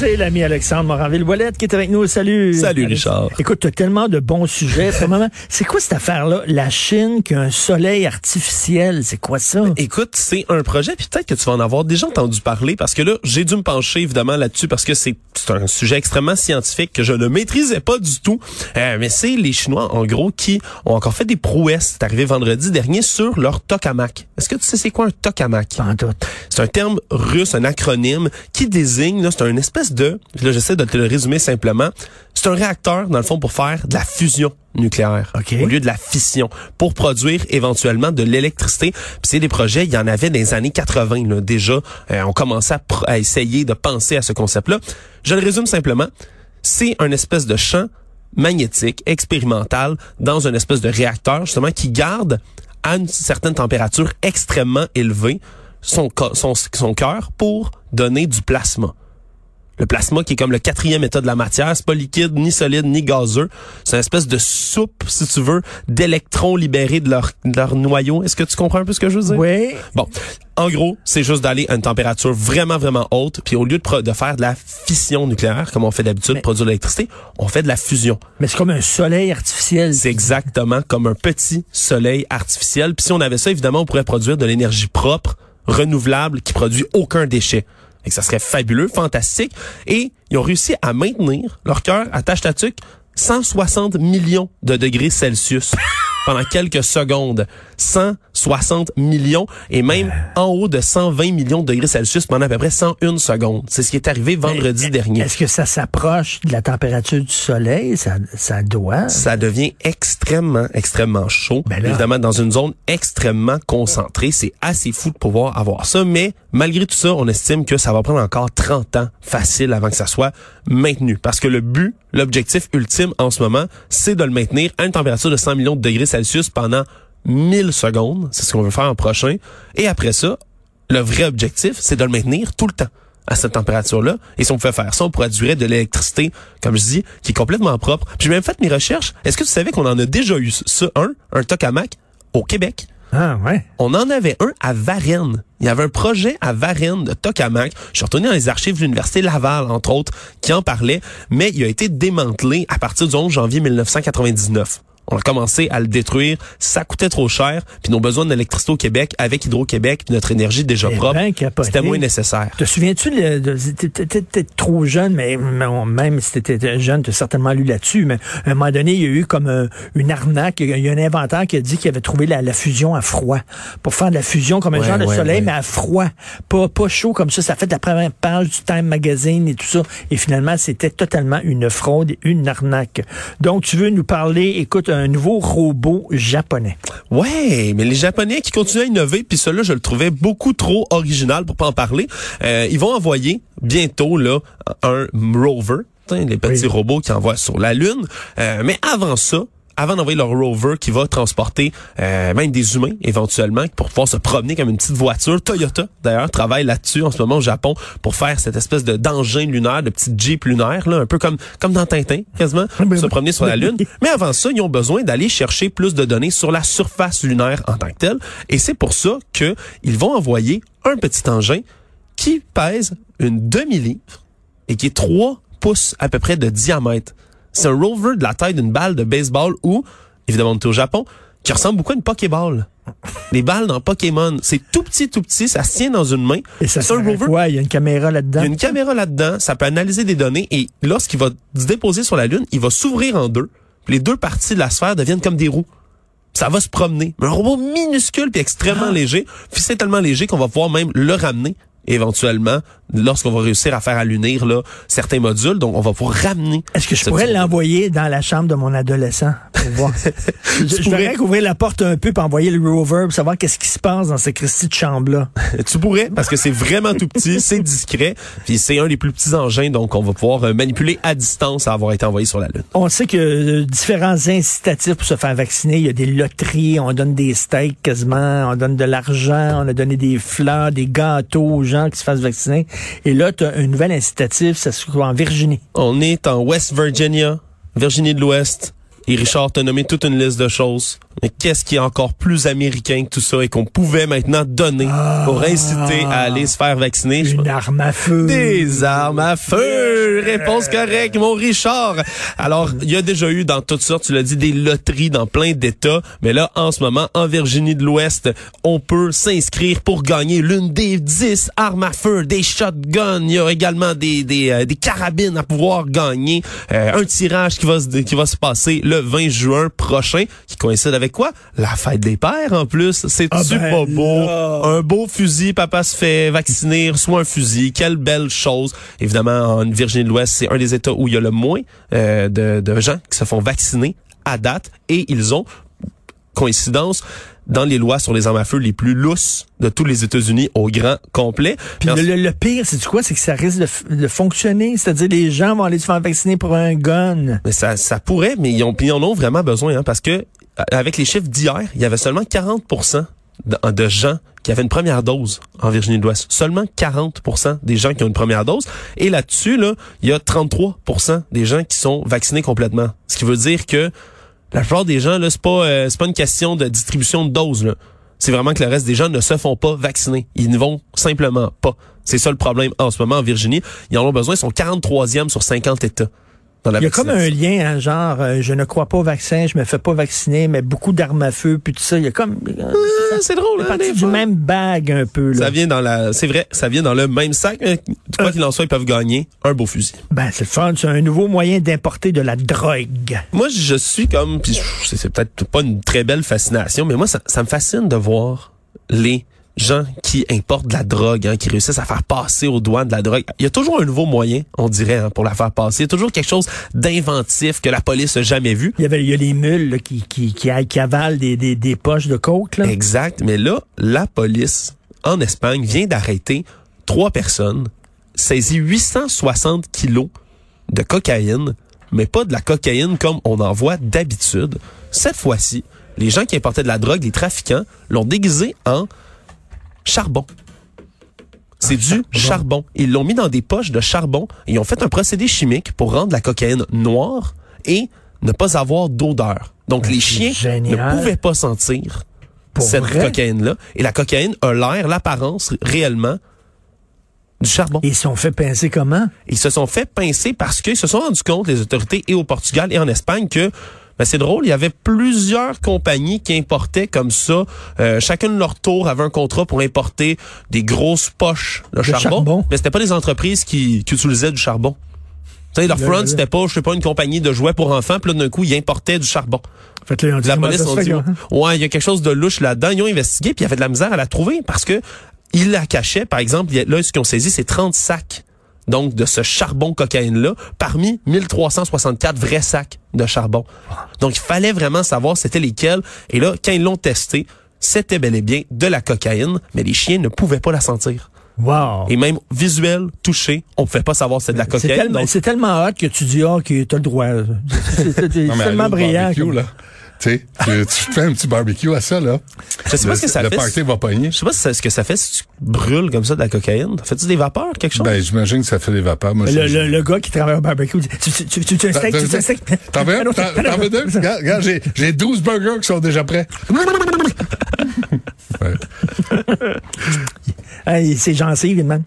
C'est l'ami Alexandre Moranville-Ouellette qui est avec nous. Salut. Salut, Alex. Richard. Écoute, tu as tellement de bons sujets. C'est quoi cette affaire-là? La Chine qui a un soleil artificiel, c'est quoi ça? Écoute, c'est un projet, puis peut-être que tu vas en avoir déjà entendu parler, parce que là, j'ai dû me pencher évidemment là-dessus, parce que c'est c'est un sujet extrêmement scientifique que je ne maîtrisais pas du tout. Euh, mais c'est les Chinois, en gros, qui ont encore fait des prouesses. C'est arrivé vendredi dernier sur leur tokamak. Est-ce que tu sais c'est quoi un tokamak? Pas en tout. C'est un terme russe, un acronyme qui désigne, là, c'est un espèce de, là j'essaie de te le résumer simplement, c'est un réacteur dans le fond pour faire de la fusion nucléaire OK. au lieu de la fission pour produire éventuellement de l'électricité. Puis c'est des projets, il y en avait dans les années 80 là, déjà, euh, on commençait à, essayer de penser à ce concept-là. Je le résume simplement, c'est un espèce de champ magnétique expérimental dans une espèce de réacteur justement qui garde à une certaine température extrêmement élevée son, co- son, son cœur pour donner du plasma. Le plasma qui est comme le quatrième état de la matière, c'est pas liquide, ni solide, ni gazeux. C'est une espèce de soupe, si tu veux, d'électrons libérés de leur, de leur noyau. Est-ce que tu comprends un peu ce que je veux dire? Oui. Bon, en gros, c'est juste d'aller à une température vraiment, vraiment haute, puis au lieu de, de faire de la fission nucléaire, comme on fait d'habitude, produire de l'électricité, on fait de la fusion. Mais c'est comme un soleil artificiel. C'est exactement comme un petit soleil artificiel. Puis si on avait ça, évidemment, on pourrait produire de l'énergie propre, renouvelable, qui produit aucun déchet. Et ça serait fabuleux, fantastique. Et ils ont réussi à maintenir leur cœur à tâche tatuc 160 millions de degrés Celsius pendant quelques secondes. 160 millions et même en haut de 120 millions de degrés Celsius pendant à peu près 101 secondes. C'est ce qui est arrivé vendredi dernier. Est-ce que ça s'approche de la température du soleil? Ça, ça doit. ça devient extrêmement, extrêmement chaud. Ben. Évidemment, dans une zone extrêmement concentrée. C'est assez fou de pouvoir avoir ça. Mais malgré tout ça, on estime que ça va prendre encore 30 ans facile avant que ça soit maintenu. Parce que le but, l'objectif ultime en ce moment, c'est de le maintenir à une température de 100 millions de degrés Celsius pendant 1000 secondes. C'est ce qu'on veut faire en prochain. Et après ça, le vrai objectif, c'est de le maintenir tout le temps à cette température-là. Et si on pouvait faire ça, on pourrait durer de l'électricité, comme je dis, qui est complètement propre. Puis j'ai même fait mes recherches. Est-ce que tu savais qu'on en a déjà eu ça, un, un tokamak, au Québec? Ah, ouais. On en avait un à Varennes. Il y avait un projet à Varennes de tokamak. Je suis retourné dans les archives de l'Université Laval, entre autres, qui en parlait, mais il a été démantelé à partir du 11 janvier 1999. On a commencé à le détruire. Ça coûtait trop cher. Puis nos besoins d'électricité au Québec, avec Hydro-Québec, puis notre énergie déjà Eh propre, ben, c'était moins nécessaire. Te souviens-tu, t'étais trop jeune, mais même si t'étais jeune, t'as certainement lu là-dessus, mais à un moment donné, il y a eu comme euh, une arnaque. Il y a un inventeur qui a dit qu'il avait trouvé la, la fusion à froid. Pour faire de la fusion comme un Ouais, genre de ouais, soleil, ouais. mais à froid. Pas, pas chaud comme ça. Ça fait de la première page du Time Magazine et tout ça. Et finalement, c'était totalement une fraude, une arnaque. Donc, tu veux nous parler, écoute, un nouveau robot japonais. Ouais, mais les Japonais qui continuent à innover, puis cela, je le trouvais beaucoup trop original pour pas en parler. Euh, ils vont envoyer bientôt là un rover, les petits Oui. robots qui envoient sur la Lune. Euh, mais avant ça, avant d'envoyer leur rover qui va transporter euh, même des humains éventuellement pour pouvoir se promener comme une petite voiture. Toyota d'ailleurs travaille là-dessus en ce moment au Japon pour faire cette espèce de d'engin lunaire, de petite jeep lunaire là, un peu comme comme dans Tintin quasiment, pour se promener sur la lune. Mais avant ça, ils ont besoin d'aller chercher plus de données sur la surface lunaire en tant que telle et c'est pour ça que ils vont envoyer un petit engin qui pèse une demi-livre et qui est 3 pouces à peu près de diamètre. C'est un rover de la taille d'une balle de baseball ou, évidemment, on est au Japon, qui ressemble beaucoup à une Pokéball. Les balles dans Pokémon, c'est tout petit, tout petit, ça se tient dans une main. Et ça c'est un rover. quoi? Il y a une caméra là-dedans? Il y a une caméra là-dedans, ça peut analyser des données et lorsqu'il va se déposer sur la Lune, il va s'ouvrir en deux. Puis les deux parties de la sphère deviennent comme des roues. Ça va se promener. Mais un robot minuscule puis extrêmement Ah. léger. Puis c'est tellement léger qu'on va pouvoir même le ramener éventuellement lorsqu'on va réussir à faire allunir là certains modules. Donc on va pouvoir ramener. Est-ce que je pourrais l'envoyer dans la chambre de mon adolescent pour voir? je je pourrais. qu'ouvrir la porte un peu pour envoyer le rover pour savoir qu'est-ce qui se passe dans cette Christie de chambre-là. Tu pourrais, parce que c'est vraiment tout petit, c'est discret, puis c'est un des plus petits engins, donc on va pouvoir euh, manipuler à distance à avoir été envoyé sur la Lune. On sait que euh, différents incitatifs pour se faire vacciner. Il y a des loteries, on donne des steaks quasiment, on donne de l'argent, on a donné des fleurs, des gâteaux aux gens qui se fassent vacciner. Et là, tu as un nouvel incitatif, ça se trouve en Virginie. On est en West Virginia, Virginie de l'Ouest, et Richard t'a nommé toute une liste de choses. Mais qu'est-ce qui est encore plus américain que tout ça et qu'on pouvait maintenant donner pour inciter à aller se faire vacciner? Une arme à feu. Des armes à feu! Réponse correcte, mon Richard. Alors, il y a déjà eu dans toutes sortes, tu l'as dit, des loteries dans plein d'États. Mais là, en ce moment, en Virginie de l'Ouest, on peut s'inscrire pour gagner l'une des dix armes à feu, des shotguns. Il y a également des, des, euh, des carabines à pouvoir gagner. Euh, un tirage qui va, se, qui va se passer le 20 juin prochain, qui coïncide avec quoi? La fête des pères, en plus. C'est-tu Ah ben pas beau? là. Un beau fusil, papa se fait vacciner, reçoit un fusil. Quelle belle chose. Évidemment, en Virginie de l'Ouest, c'est un des États où il y a le moins euh, de, de gens qui se font vacciner à date. Et ils ont, coïncidence, dans les lois sur les armes à feu les plus lousses de tous les États-Unis au grand complet. Puis le, le- le pire, c'est quoi? C'est que ça risque de, de fonctionner. C'est-à-dire, les gens vont aller se faire vacciner pour un gun. Mais ça, ça pourrait, mais ils, ont, ils en ont vraiment besoin, hein, parce que avec les chiffres d'hier, il y avait seulement 40 de, de gens qui avaient une première dose en Virginie de l'Ouest. Seulement 40% des gens qui ont une première dose. Et là-dessus, là, il y a 33% des gens qui sont vaccinés complètement. Ce qui veut dire que la plupart des gens, là, c'est pas, euh, une question de distribution de doses. C'est vraiment que le reste des gens ne se font pas vacciner. Ils ne vont simplement pas. C'est ça le problème en ce moment en Virginie. Ils en ont besoin. Ils sont 43e sur 50 États. Dans la Il y a comme un lien, hein, genre, euh, je ne crois pas au vaccin, je me fais pas vacciner, mais beaucoup d'armes à feu, puis tout ça. Il y a comme... euh, c'est drôle, hein, du fois. même bague un peu. Là. Ça vient dans la, c'est vrai, ça vient dans le même sac, mais quoi Euh. qu'il en soit, ils peuvent gagner un beau fusil. Ben, c'est le fun. C'est un nouveau moyen d'importer de la drogue. Moi, je suis comme, puis c'est c'est peut-être pas une très belle fascination, mais moi, ça, ça me fascine de voir les gens qui importent de la drogue, hein, qui réussissent à faire passer aux douanes de la drogue. Il y a toujours un nouveau moyen, on dirait, hein, pour la faire passer. Il y a toujours quelque chose d'inventif que la police n'a jamais vu. Il y avait, il y a les mules là, qui, qui, qui, qui avalent des, des, des poches de coke. Là. Exact. Mais là, la police en Espagne vient d'arrêter trois personnes, saisit 860 kilos de cocaïne, mais pas de la cocaïne comme on en voit d'habitude. Cette fois-ci, les gens qui importaient de la drogue, les trafiquants, l'ont déguisé en charbon. C'est du charbon. Ils l'ont mis dans des poches de charbon. Ils ont fait un procédé chimique pour rendre la cocaïne noire et ne pas avoir d'odeur. Donc les chiens génial. ne pouvaient pas sentir Pour cette cocaïne-là. Et la cocaïne a l'air, l'apparence réellement du charbon. Ils se sont fait pincer comment? Ils se sont fait pincer parce qu'ils se sont rendus compte, les autorités et au Portugal et en Espagne, que ben, c'est drôle, il y avait plusieurs compagnies qui importaient comme ça. Euh, chacun de leur tour avait un contrat pour importer des grosses poches de, charbon, charbon. Mais c'était pas des entreprises qui, qui utilisaient du charbon. Tu sais, leur front, c'était pas, je sais pas, une compagnie de jouets pour enfants, puis là, d'un coup, ils importaient du charbon. Fait là, La police ont fait dit, que- ouais, il y a quelque chose de louche là-dedans. Ils ont investigué, puis il y avait de la misère à la trouver parce que ils la cachaient. Par exemple, là, ce qu'ils ont saisi, c'est 30 sacs. Donc, de ce charbon cocaïne-là, parmi 1364 vrais sacs de charbon. Donc, il fallait vraiment savoir c'était lesquels. Et là, quand ils l'ont testé, c'était bel et bien de la cocaïne, mais les chiens ne pouvaient pas la sentir. Wow. Et même visuel, touché, on pouvait pas savoir c'était de la C'est cocaïne. tellement, Donc, c'est tellement hot que tu dis, ah, ok, t'as le droit. C'est c'est- c'est tellement brillant. barbecue, là. Tu sais, tu, tu fais un petit barbecue à ça, là. je sais pas le, ce que ça le fait. party va pogner. Je sais pas ce que ça fait si tu brûles comme ça de la cocaïne. Fais-tu des vapeurs, quelque chose? Ben, j'imagine que ça fait des vapeurs. Moi, Le, le, le gars qui travaille au barbecue dit, tu, tu, tu, tu, tu un steak, tu, tu un steak. T'en veux un? Ah non, T'en veux deux? Regarde, j'ai, j'ai 12 burgers qui sont déjà prêts. Ouais, Hey, c'est gencives, évidemment.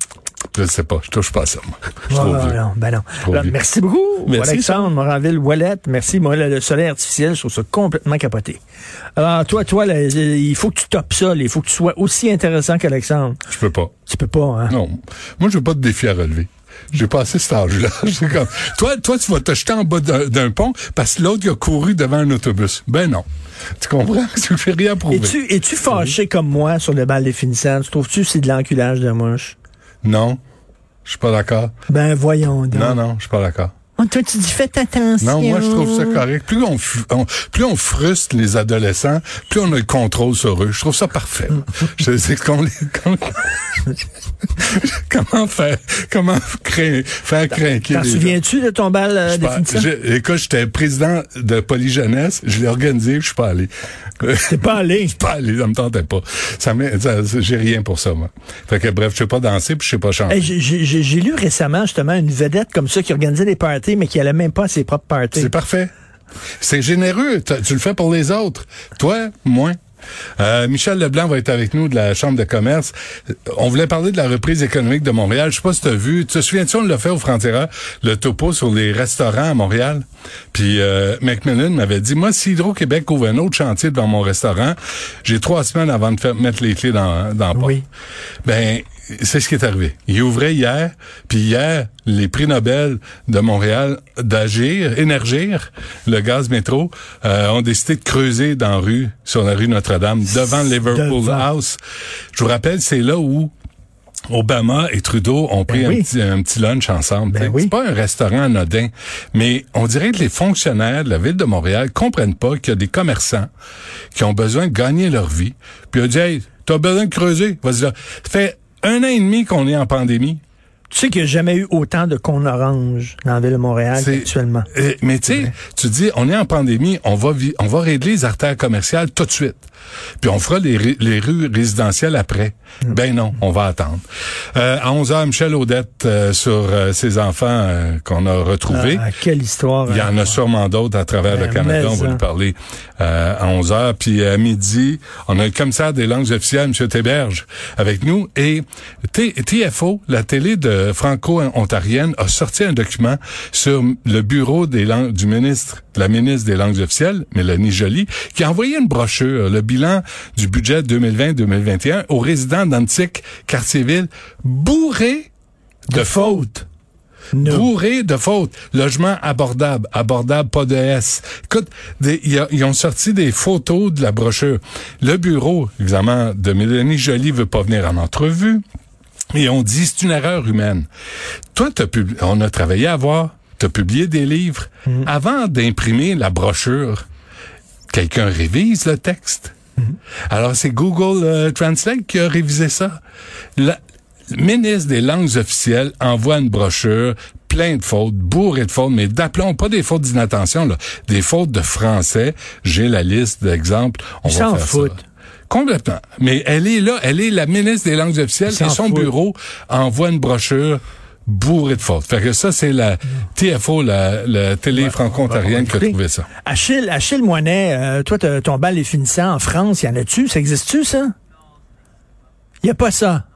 Je sais pas, je touche pas à ça, moi. Je Ah, non, ben non. Alors, merci beaucoup, Merci, Alexandre Moranville Wallet. Merci. Moi, le soleil artificiel, je trouve ça complètement capoté. Alors, toi, toi, là, il faut que tu topes ça. là. Il faut que tu sois aussi intéressant qu'Alexandre. Je peux pas. Tu peux pas, hein? Non. Moi, je veux pas de défi à relever. J'ai passé cet âge-là. Comme, toi, toi, tu vas te jeter en bas d'un, pont parce que l'autre, il a couru devant un autobus. Ben non. Tu comprends? Tu fais rien prouver. Es-tu, es-tu fâché comme moi sur le bal définissant? Tu trouves-tu que c'est de l'enculage de mouche? Non. Je suis pas d'accord. Ben, voyons donc. Non, non, je suis pas d'accord. Oh, toi, tu dis, faites attention. Non, moi, je trouve ça correct. Plus on, plus on frustre les adolescents, plus on a le contrôle sur eux. Je trouve ça parfait. je sais qu'on les, comment faire, comment faire craquer T'en souviens-tu de ton bal euh, Je suis je- écoute, j'étais président de Polyjeunesse, je l'ai organisé, je suis pas allé. T'es pas allé? pas allé, ça me tentait pas. Ça, ça- j'ai rien pour ça, moi. Fait que bref, je sais pas danser puis je sais pas chanter. Hey, j'ai lu récemment justement une vedette comme ça qui organisait des parties, mais qui allait même pas à ses propres parties. C'est parfait. C'est généreux. Tu le fais pour les autres. Toi, moins. Euh, Michel Leblanc va être avec nous de la Chambre de commerce. On voulait parler de la reprise économique de Montréal. Je sais pas si tu as vu. Tu te souviens-tu, on l'a fait au Frontiera, le topo sur les restaurants à Montréal? Puis euh, Macmillan m'avait dit, moi, si Hydro-Québec ouvre un autre chantier devant mon restaurant, j'ai trois semaines avant de faire, mettre les clés dans, dans porte. Oui. Ben, c'est ce qui est arrivé. Il ouvrait hier, puis hier, les prix Nobel de Montréal d'Agir, Énergir, le gaz métro, euh, ont décidé de creuser dans la rue, sur la rue Notre-Dame, devant Liverpool Devant. House. Je vous rappelle, c'est là où Obama et Trudeau ont pris Ben oui. un, petit, un petit lunch ensemble. Ben oui. C'est pas un restaurant anodin, mais on dirait que les fonctionnaires de la ville de Montréal comprennent pas qu'il y a des commerçants qui ont besoin de gagner leur vie. Puis on dit, hey, t'as besoin de creuser. Vas-y là. Ça fait un an et demi qu'on est en pandémie. Tu sais qu'il n'y a jamais eu autant de cônes oranges dans la ville de Montréal actuellement. Euh, mais tu sais, tu dis, on est en pandémie, on va vi- on va régler les artères commerciales tout de suite. Puis on fera les, les rues résidentielles après. Mm. Ben non, on va attendre. Euh, à 11 h Michel Audette euh, sur euh, ses enfants euh, qu'on a retrouvés. Ah, quelle histoire. Il y en a sûrement d'autres à travers le Ben, Canada. mais On va lui parler euh, à 11 heures. Puis à midi, on a le commissaire des langues officielles, M. Théberge, avec nous. Et T- TFO, la télé de franco-ontarienne, a sorti un document sur le bureau des langues du ministre, de la ministre des langues officielles, Mélanie Joly, qui a envoyé une brochure, le bilan du budget 2020-2021 aux résidents d'Antique, Quartier-Ville, bourré de fautes No. bourré de fautes. Logement abordable, abordable, pas de S. Écoute, ils ont sorti des photos de la brochure. Le bureau, évidemment, de Mélanie Joly veut pas venir en entrevue. Et on dit, c'est une erreur humaine. Toi, pub- on a travaillé à voir, tu as publié des livres. Avant d'imprimer la brochure, quelqu'un révise le texte. Alors, c'est Google euh, Translate qui a révisé ça. La- le ministre des langues officielles envoie une brochure plein de fautes, bourré de fautes, mais d'aplomb, pas des fautes d'inattention, là, des fautes de français. J'ai la liste d'exemples. On Ils va s'en faire foutent. Complètement. Mais elle est là, elle est la ministre des langues officielles et son bureau envoie une brochure bourrée de fautes. Fait que ça, c'est la TFO, la, la télé franco-ontarienne qui a trouvé ça. Achille, Achille Moinet, euh, toi, ton bal est finissant en France, y en a-tu? Ça existe-tu, ça? Y a pas ça.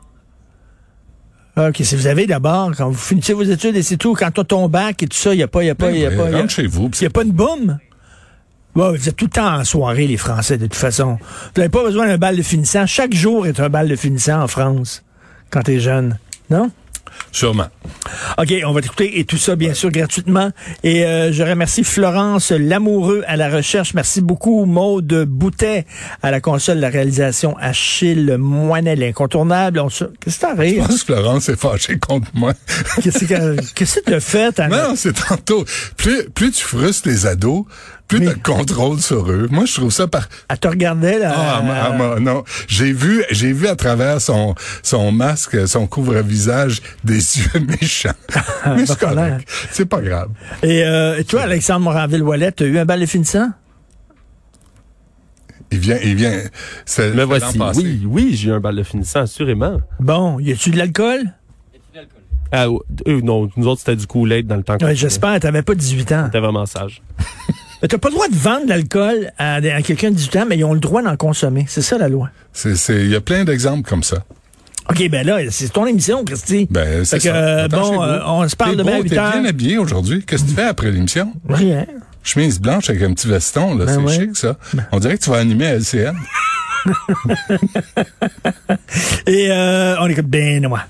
OK, si vous avez d'abord, quand vous finissez vos études et c'est tout, quand t'as ton bac et tout ça, y a pas, y a pas, y a Ben, pas, y a, chez vous. y a pas de boum? Ouais, vous êtes tout le temps en soirée, les Français, de toute façon. Vous n'avez pas besoin d'un bal de finissant. Chaque jour est un bal de finissant en France, quand t'es jeune. Non? Sûrement. OK, on va t'écouter et tout ça, bien sûr, gratuitement. Et euh, je remercie Florence Lamoureux à la recherche. Merci beaucoup, Maude Boutet à la console de la réalisation. Achille. On se... Qu'est-ce que t'as Je pense que Florence est fâchée contre moi. Qu'est-ce que qu'est-ce que fait? Anna? Non, c'est tantôt. Plus, plus tu frustres les ados, plus Mais- tu contrôle sur eux. Moi, je trouve ça par... Elle te regardait, là. Ah, ma- ah, ma- non. J'ai vu, j'ai vu à travers son, son masque, son couvre-visage, des yeux méchants. Mais c'est correct. C'est pas grave. Et euh, toi, Alexandre Moranville-Wallet, t'as eu un bal de finissant? Il vient, il vient. C'est Me l'an voici. passé. Oui, oui, j'ai eu un bal de finissant, assurément. Bon, y a-tu de l'alcool? Ah, eux, non, nous autres, c'était du Kool-Aid dans le temps. Ouais, J'espère, t'avais pas 18 ans. C'était vraiment sage. Mais T'as pas le droit de vendre de l'alcool à, à quelqu'un de 18 ans, mais ils ont le droit d'en consommer. C'est ça, la loi. Il y a plein d'exemples comme ça. OK, ben là, c'est ton émission, Christy. Ben, c'est ça. euh, bon, euh, on se parle demain à beau, 8 T'es heures. bien habillé aujourd'hui. Qu'est-ce que tu fais après l'émission? Rien. Chemise blanche avec un petit veston, là. Ben c'est ouais. chic, ça. On dirait que tu vas animer à LCN. Et euh, on écoute Benoît.